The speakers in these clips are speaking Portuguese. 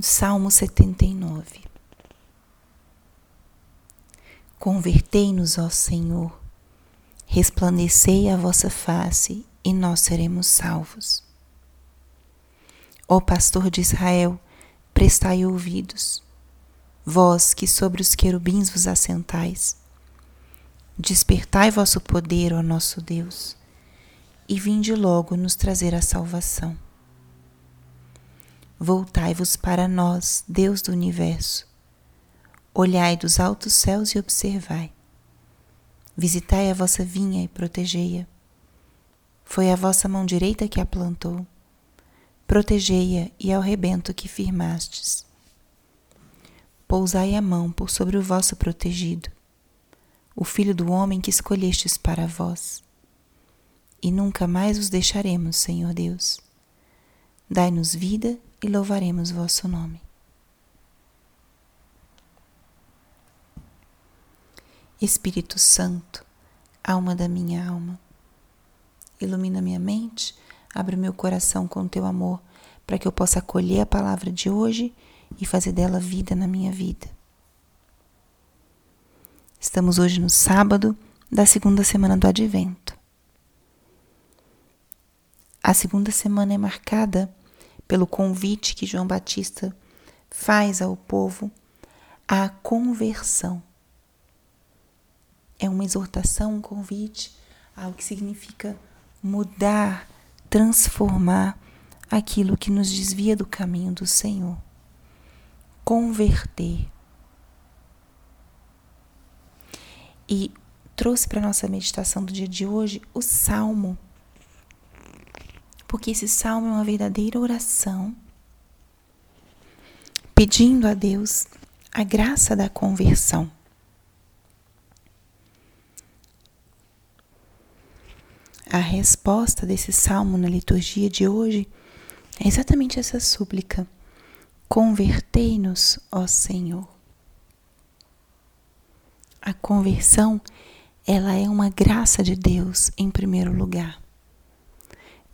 Salmo 79 Convertei-nos, ó Senhor, resplandecei a vossa face e nós seremos salvos. Ó pastor de Israel, prestai ouvidos, vós que sobre os querubins vos assentais. Despertai vosso poder, ó nosso Deus, e vinde logo nos trazer a salvação. Voltai-vos para nós, Deus do universo. Olhai dos altos céus e observai. Visitai a vossa vinha e protegei-a. Foi a vossa mão direita que a plantou. Protegei-a e ao rebento que firmastes. Pousai a mão por sobre o vosso protegido, o filho do homem que escolhestes para vós. E nunca mais os deixaremos, Senhor Deus. Dai-nos vida e louvaremos vosso nome. Espírito Santo, alma da minha alma, ilumina minha mente, abre meu coração com teu amor, para que eu possa acolher a palavra de hoje e fazer dela vida na minha vida. Estamos hoje no sábado da segunda semana do Advento. A segunda semana é marcada pelo convite que João Batista faz ao povo à conversão. É uma exortação, um convite ao que significa mudar, transformar aquilo que nos desvia do caminho do Senhor. Converter. E trouxe para nossa meditação do dia de hoje o Salmo porque esse salmo é uma verdadeira oração, pedindo a Deus a graça da conversão. A resposta desse salmo na liturgia de hoje é exatamente essa súplica: Convertei-nos, ó Senhor. A conversão, ela é uma graça de Deus em primeiro lugar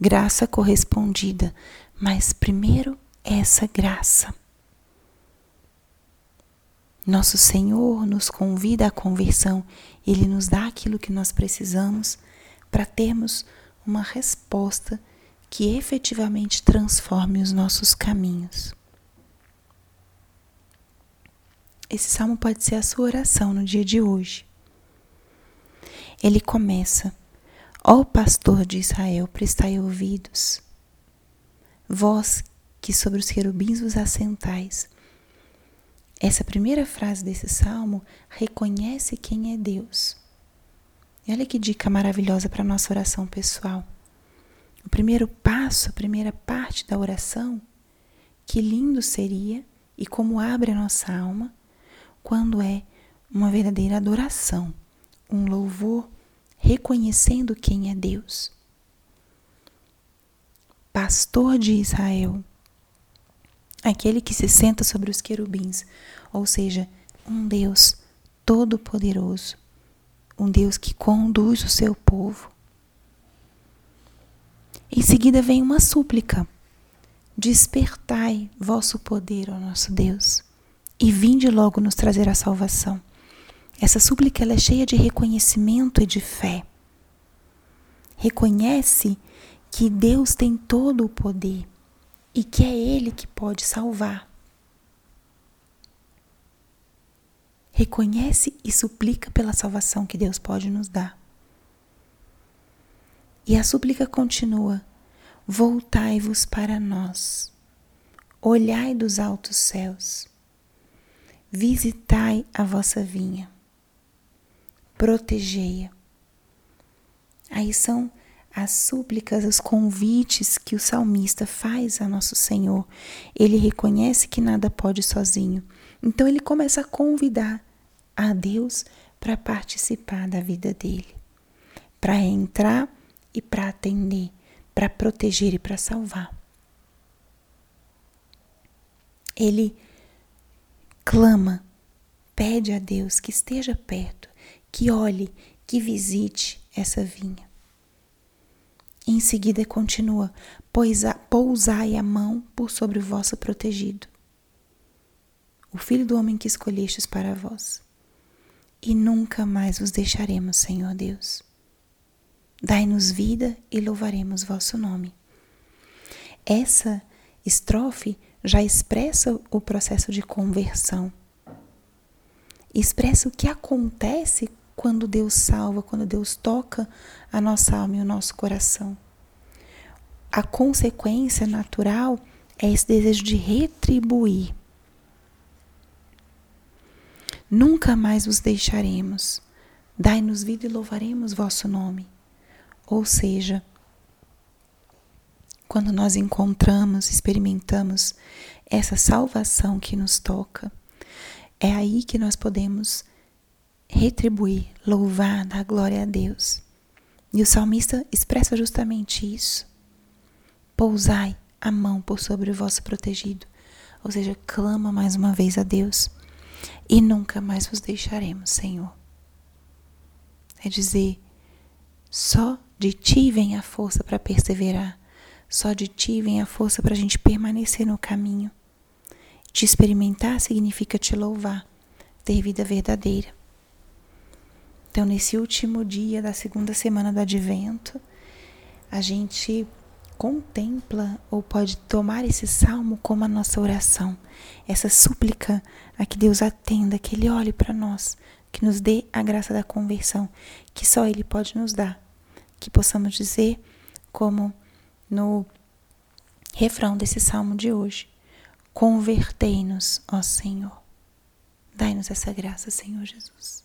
graça correspondida, mas primeiro essa graça. Nosso Senhor nos convida à conversão, Ele nos dá aquilo que nós precisamos para termos uma resposta que efetivamente transforme os nossos caminhos. Esse salmo pode ser a sua oração no dia de hoje. Ele começa Ó pastor de Israel, prestai ouvidos. Vós que sobre os querubins vos assentais. Essa primeira frase desse salmo reconhece quem é Deus. E olha que dica maravilhosa para a nossa oração pessoal. O primeiro passo, a primeira parte da oração, que lindo seria e como abre a nossa alma quando é uma verdadeira adoração, um louvor reconhecendo quem é Deus. Pastor de Israel, aquele que se senta sobre os querubins, ou seja, um Deus todo-poderoso, um Deus que conduz o seu povo. Em seguida vem uma súplica: Despertai vosso poder, ó nosso Deus, e vinde logo nos trazer a salvação. Essa súplica ela é cheia de reconhecimento e de fé. Reconhece que Deus tem todo o poder e que é Ele que pode salvar. Reconhece e suplica pela salvação que Deus pode nos dar. E a súplica continua: Voltai-vos para nós, olhai dos altos céus, visitai a vossa vinha protegei-a. Aí são as súplicas, os convites que o salmista faz a nosso Senhor. Ele reconhece que nada pode sozinho. Então ele começa a convidar a Deus para participar da vida dele, para entrar e para atender, para proteger e para salvar. Ele clama, pede a Deus que esteja perto, que olhe, que visite essa vinha. Em seguida continua: pousai a mão por sobre o vosso protegido. o Filho do homem que escolhestes para vós. E nunca mais vos deixaremos, Senhor Deus. Dai-nos vida e louvaremos vosso nome. Essa estrofe já expressa o processo de conversão. Expressa o que acontece quando Deus salva, quando Deus toca a nossa alma e o nosso coração. A consequência natural é esse desejo de retribuir. Nunca mais vos deixaremos. Dai-nos vida e louvaremos vosso nome. Ou seja, quando nós encontramos, experimentamos essa salvação que nos toca, é aí que nós podemos retribuir, louvar, dar glória a Deus. E o salmista expressa justamente isso. Pousai a mão por sobre o vosso protegido, ou seja, clama mais uma vez a Deus e nunca mais vos deixaremos, Senhor. É dizer, só de ti vem a força para perseverar, só de ti vem a força para a gente permanecer no caminho. Te experimentar significa te louvar, ter vida verdadeira. Então, nesse último dia da segunda semana do advento, a gente contempla ou pode tomar esse salmo como a nossa oração, essa súplica a que Deus atenda, que Ele olhe para nós, que nos dê a graça da conversão, que só Ele pode nos dar. Que possamos dizer, como no refrão desse salmo de hoje: Convertei-nos, ó Senhor. Dai-nos essa graça, Senhor Jesus.